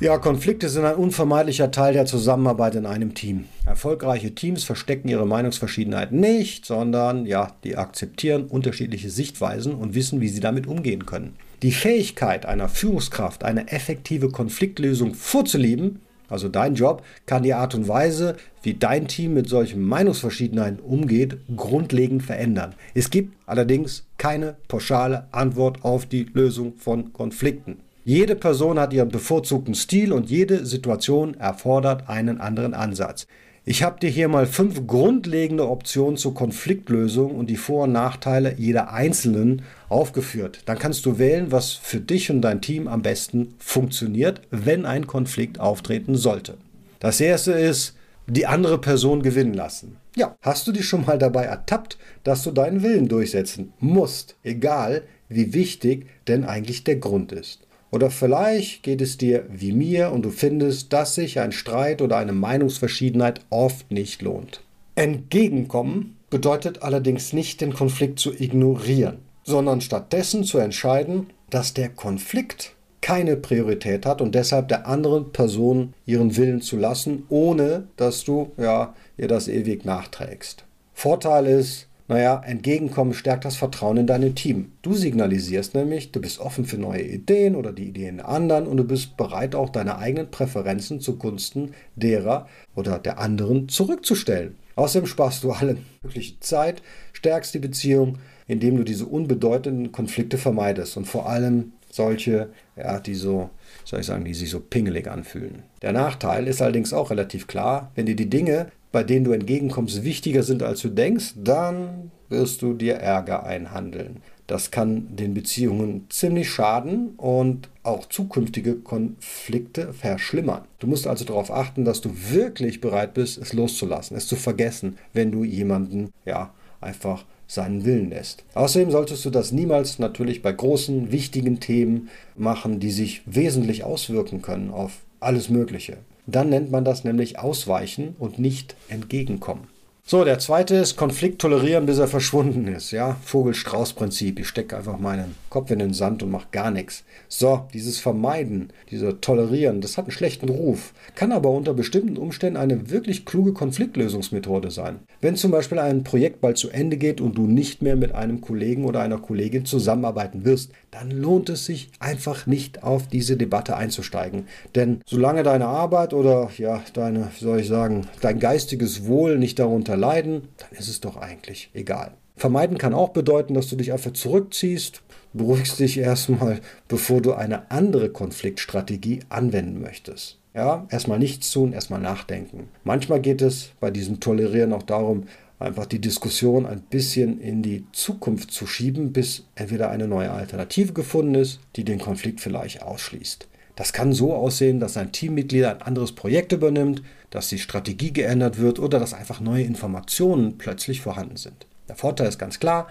Ja, Konflikte sind ein unvermeidlicher Teil der Zusammenarbeit in einem Team. Erfolgreiche Teams verstecken ihre Meinungsverschiedenheit nicht, sondern ja, die akzeptieren unterschiedliche Sichtweisen und wissen, wie sie damit umgehen können. Die Fähigkeit einer Führungskraft, eine effektive Konfliktlösung vorzuleben, also dein Job, kann die Art und Weise, wie dein Team mit solchen Meinungsverschiedenheiten umgeht, grundlegend verändern. Es gibt allerdings keine pauschale Antwort auf die Lösung von Konflikten. Jede Person hat ihren bevorzugten Stil und jede Situation erfordert einen anderen Ansatz. Ich habe dir hier mal fünf grundlegende Optionen zur Konfliktlösung und die Vor- und Nachteile jeder einzelnen aufgeführt. Dann kannst du wählen, was für dich und dein Team am besten funktioniert, wenn ein Konflikt auftreten sollte. Das erste ist, die andere Person gewinnen lassen. Ja, hast du dich schon mal dabei ertappt, dass du deinen Willen durchsetzen musst, egal wie wichtig denn eigentlich der Grund ist? Oder vielleicht geht es dir wie mir und du findest, dass sich ein Streit oder eine Meinungsverschiedenheit oft nicht lohnt. Entgegenkommen bedeutet allerdings nicht, den Konflikt zu ignorieren, sondern stattdessen zu entscheiden, dass der Konflikt keine Priorität hat und deshalb der anderen Person ihren Willen zu lassen, ohne dass du ja, ihr das ewig nachträgst. Vorteil ist, naja, Entgegenkommen stärkt das Vertrauen in dein Team. Du signalisierst nämlich, du bist offen für neue Ideen oder die Ideen der anderen und du bist bereit, auch deine eigenen Präferenzen zugunsten derer oder der anderen zurückzustellen. Außerdem sparst du alle mögliche Zeit, stärkst die Beziehung, indem du diese unbedeutenden Konflikte vermeidest und vor allem solche, ja, die so, soll ich sagen, die sich so pingelig anfühlen. Der Nachteil ist allerdings auch relativ klar, wenn dir die Dinge, bei denen du entgegenkommst, wichtiger sind, als du denkst, dann wirst du dir Ärger einhandeln. Das kann den Beziehungen ziemlich schaden und auch zukünftige Konflikte verschlimmern. Du musst also darauf achten, dass du wirklich bereit bist, es loszulassen, es zu vergessen, wenn du jemanden ja einfach seinen Willen lässt. Außerdem solltest du das niemals natürlich bei großen, wichtigen Themen machen, die sich wesentlich auswirken können auf alles Mögliche. Dann nennt man das nämlich Ausweichen und nicht Entgegenkommen. So, der zweite ist Konflikt tolerieren, bis er verschwunden ist. Ja, Vogel-Strauß-Prinzip. Ich stecke einfach meinen Kopf in den Sand und mache gar nichts. So, dieses Vermeiden, dieser Tolerieren, das hat einen schlechten Ruf, kann aber unter bestimmten Umständen eine wirklich kluge Konfliktlösungsmethode sein. Wenn zum Beispiel ein Projekt bald zu Ende geht und du nicht mehr mit einem Kollegen oder einer Kollegin zusammenarbeiten wirst, dann lohnt es sich einfach nicht auf diese Debatte einzusteigen. Denn solange deine Arbeit oder ja, deine, wie soll ich sagen, dein geistiges Wohl nicht darunter leiden, dann ist es doch eigentlich egal. Vermeiden kann auch bedeuten, dass du dich einfach zurückziehst, beruhigst dich erstmal, bevor du eine andere Konfliktstrategie anwenden möchtest. Ja, erstmal nichts tun, erstmal nachdenken. Manchmal geht es bei diesem Tolerieren auch darum, einfach die Diskussion ein bisschen in die Zukunft zu schieben, bis entweder eine neue Alternative gefunden ist, die den Konflikt vielleicht ausschließt. Das kann so aussehen, dass ein Teammitglied ein anderes Projekt übernimmt, dass die Strategie geändert wird oder dass einfach neue Informationen plötzlich vorhanden sind. Der Vorteil ist ganz klar,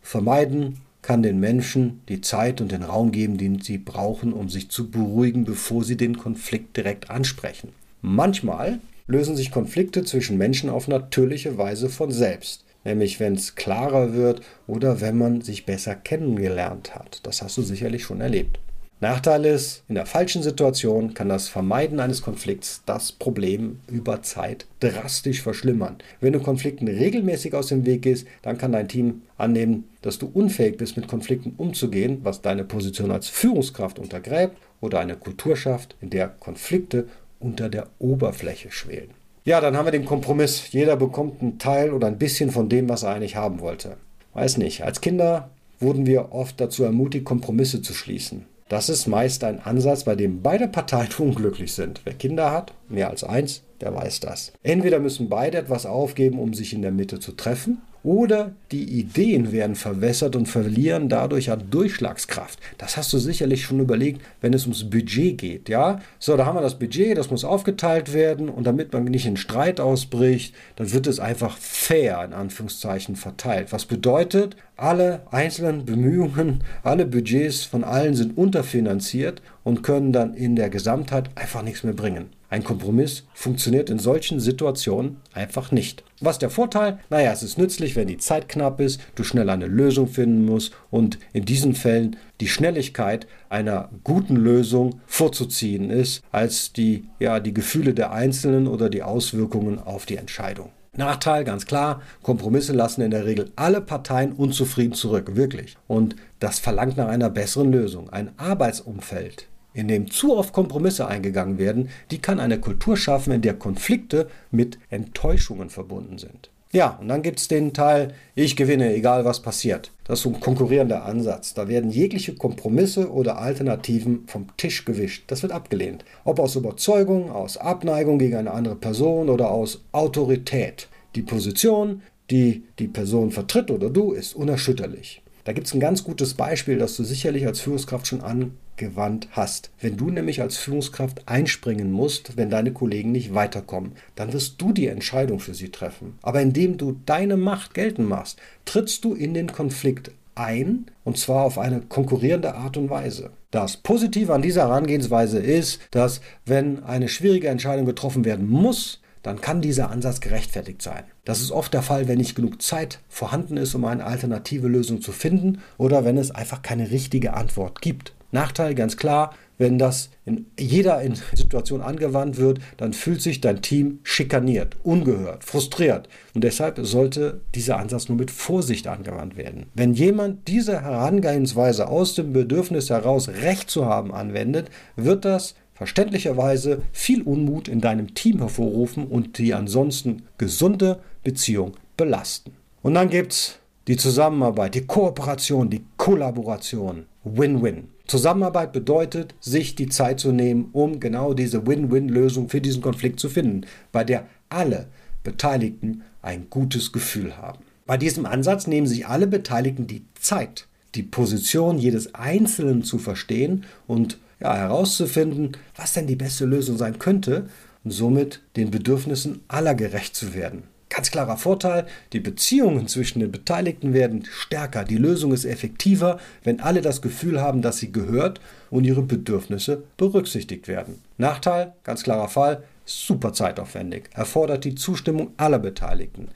vermeiden kann den Menschen die Zeit und den Raum geben, den sie brauchen, um sich zu beruhigen, bevor sie den Konflikt direkt ansprechen. Manchmal lösen sich Konflikte zwischen Menschen auf natürliche Weise von selbst, nämlich wenn es klarer wird oder wenn man sich besser kennengelernt hat. Das hast du sicherlich schon erlebt. Nachteil ist, in der falschen Situation kann das Vermeiden eines Konflikts das Problem über Zeit drastisch verschlimmern. Wenn du Konflikten regelmäßig aus dem Weg gehst, dann kann dein Team annehmen, dass du unfähig bist, mit Konflikten umzugehen, was deine Position als Führungskraft untergräbt oder eine Kultur schafft, in der Konflikte unter der Oberfläche schwelen. Ja, dann haben wir den Kompromiss. Jeder bekommt einen Teil oder ein bisschen von dem, was er eigentlich haben wollte. Weiß nicht, als Kinder wurden wir oft dazu ermutigt, Kompromisse zu schließen. Das ist meist ein Ansatz, bei dem beide Parteien unglücklich sind. Wer Kinder hat, mehr als eins, der weiß das. Entweder müssen beide etwas aufgeben, um sich in der Mitte zu treffen, oder die Ideen werden verwässert und verlieren dadurch an Durchschlagskraft. Das hast du sicherlich schon überlegt, wenn es ums Budget geht, ja? So, da haben wir das Budget, das muss aufgeteilt werden und damit man nicht in Streit ausbricht, dann wird es einfach fair in Anführungszeichen verteilt. Was bedeutet, alle einzelnen Bemühungen, alle Budgets von allen sind unterfinanziert und können dann in der Gesamtheit einfach nichts mehr bringen. Ein Kompromiss funktioniert in solchen Situationen einfach nicht. Was ist der Vorteil? Naja, es ist nützlich, wenn die Zeit knapp ist, du schnell eine Lösung finden musst und in diesen Fällen die Schnelligkeit einer guten Lösung vorzuziehen ist, als die, ja, die Gefühle der Einzelnen oder die Auswirkungen auf die Entscheidung. Nachteil, ganz klar, Kompromisse lassen in der Regel alle Parteien unzufrieden zurück, wirklich. Und das verlangt nach einer besseren Lösung. Ein Arbeitsumfeld, in dem zu oft Kompromisse eingegangen werden, die kann eine Kultur schaffen, in der Konflikte mit Enttäuschungen verbunden sind. Ja, und dann gibt es den Teil, ich gewinne, egal was passiert. Das ist so ein konkurrierender Ansatz. Da werden jegliche Kompromisse oder Alternativen vom Tisch gewischt. Das wird abgelehnt. Ob aus Überzeugung, aus Abneigung gegen eine andere Person oder aus Autorität. Die Position, die die Person vertritt oder du, ist unerschütterlich. Da gibt es ein ganz gutes Beispiel, das du sicherlich als Führungskraft schon angewandt hast. Wenn du nämlich als Führungskraft einspringen musst, wenn deine Kollegen nicht weiterkommen, dann wirst du die Entscheidung für sie treffen. Aber indem du deine Macht geltend machst, trittst du in den Konflikt ein, und zwar auf eine konkurrierende Art und Weise. Das Positive an dieser Herangehensweise ist, dass wenn eine schwierige Entscheidung getroffen werden muss, dann kann dieser Ansatz gerechtfertigt sein. Das ist oft der Fall, wenn nicht genug Zeit vorhanden ist, um eine alternative Lösung zu finden oder wenn es einfach keine richtige Antwort gibt. Nachteil ganz klar, wenn das in jeder Situation angewandt wird, dann fühlt sich dein Team schikaniert, ungehört, frustriert. Und deshalb sollte dieser Ansatz nur mit Vorsicht angewandt werden. Wenn jemand diese Herangehensweise aus dem Bedürfnis heraus Recht zu haben anwendet, wird das verständlicherweise viel Unmut in deinem Team hervorrufen und die ansonsten gesunde Beziehung belasten. Und dann gibt es die Zusammenarbeit, die Kooperation, die Kollaboration. Win-Win. Zusammenarbeit bedeutet, sich die Zeit zu nehmen, um genau diese Win-Win-Lösung für diesen Konflikt zu finden, bei der alle Beteiligten ein gutes Gefühl haben. Bei diesem Ansatz nehmen sich alle Beteiligten die Zeit, die Position jedes Einzelnen zu verstehen und ja, herauszufinden, was denn die beste Lösung sein könnte und somit den Bedürfnissen aller gerecht zu werden. Ganz klarer Vorteil, die Beziehungen zwischen den Beteiligten werden stärker, die Lösung ist effektiver, wenn alle das Gefühl haben, dass sie gehört und ihre Bedürfnisse berücksichtigt werden. Nachteil, ganz klarer Fall, super zeitaufwendig, erfordert die Zustimmung aller Beteiligten.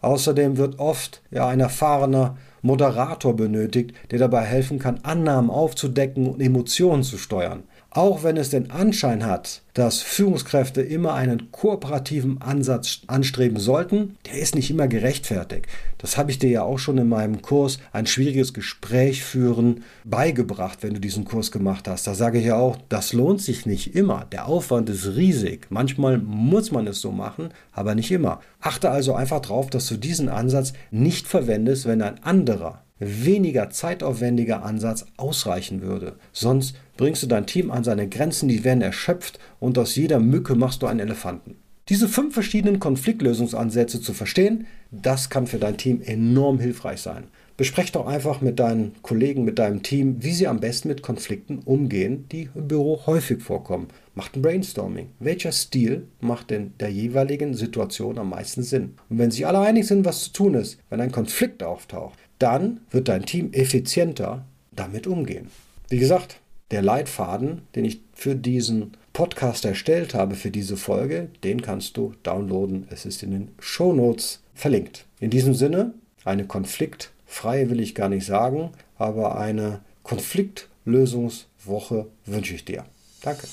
Außerdem wird oft ja, ein erfahrener Moderator benötigt, der dabei helfen kann, Annahmen aufzudecken und Emotionen zu steuern. Auch wenn es den Anschein hat, dass Führungskräfte immer einen kooperativen Ansatz anstreben sollten, der ist nicht immer gerechtfertigt. Das habe ich dir ja auch schon in meinem Kurs ein schwieriges Gespräch führen beigebracht, wenn du diesen Kurs gemacht hast. Da sage ich ja auch, das lohnt sich nicht immer. Der Aufwand ist riesig. Manchmal muss man es so machen, aber nicht immer. Achte also einfach darauf, dass du diesen Ansatz nicht verwendest, wenn ein anderer weniger zeitaufwendiger Ansatz ausreichen würde. Sonst bringst du dein Team an seine Grenzen, die werden erschöpft und aus jeder Mücke machst du einen Elefanten. Diese fünf verschiedenen Konfliktlösungsansätze zu verstehen, das kann für dein Team enorm hilfreich sein. Besprech doch einfach mit deinen Kollegen, mit deinem Team, wie sie am besten mit Konflikten umgehen, die im Büro häufig vorkommen. Macht ein Brainstorming. Welcher Stil macht in der jeweiligen Situation am meisten Sinn? Und wenn sich alle einig sind, was zu tun ist, wenn ein Konflikt auftaucht, dann wird dein Team effizienter damit umgehen. Wie gesagt, der Leitfaden, den ich für diesen Podcast erstellt habe, für diese Folge, den kannst du downloaden. Es ist in den Show Notes verlinkt. In diesem Sinne, eine konfliktfreie will ich gar nicht sagen, aber eine Konfliktlösungswoche wünsche ich dir. Danke.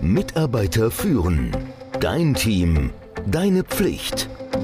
Mitarbeiter führen. Dein Team. Deine Pflicht.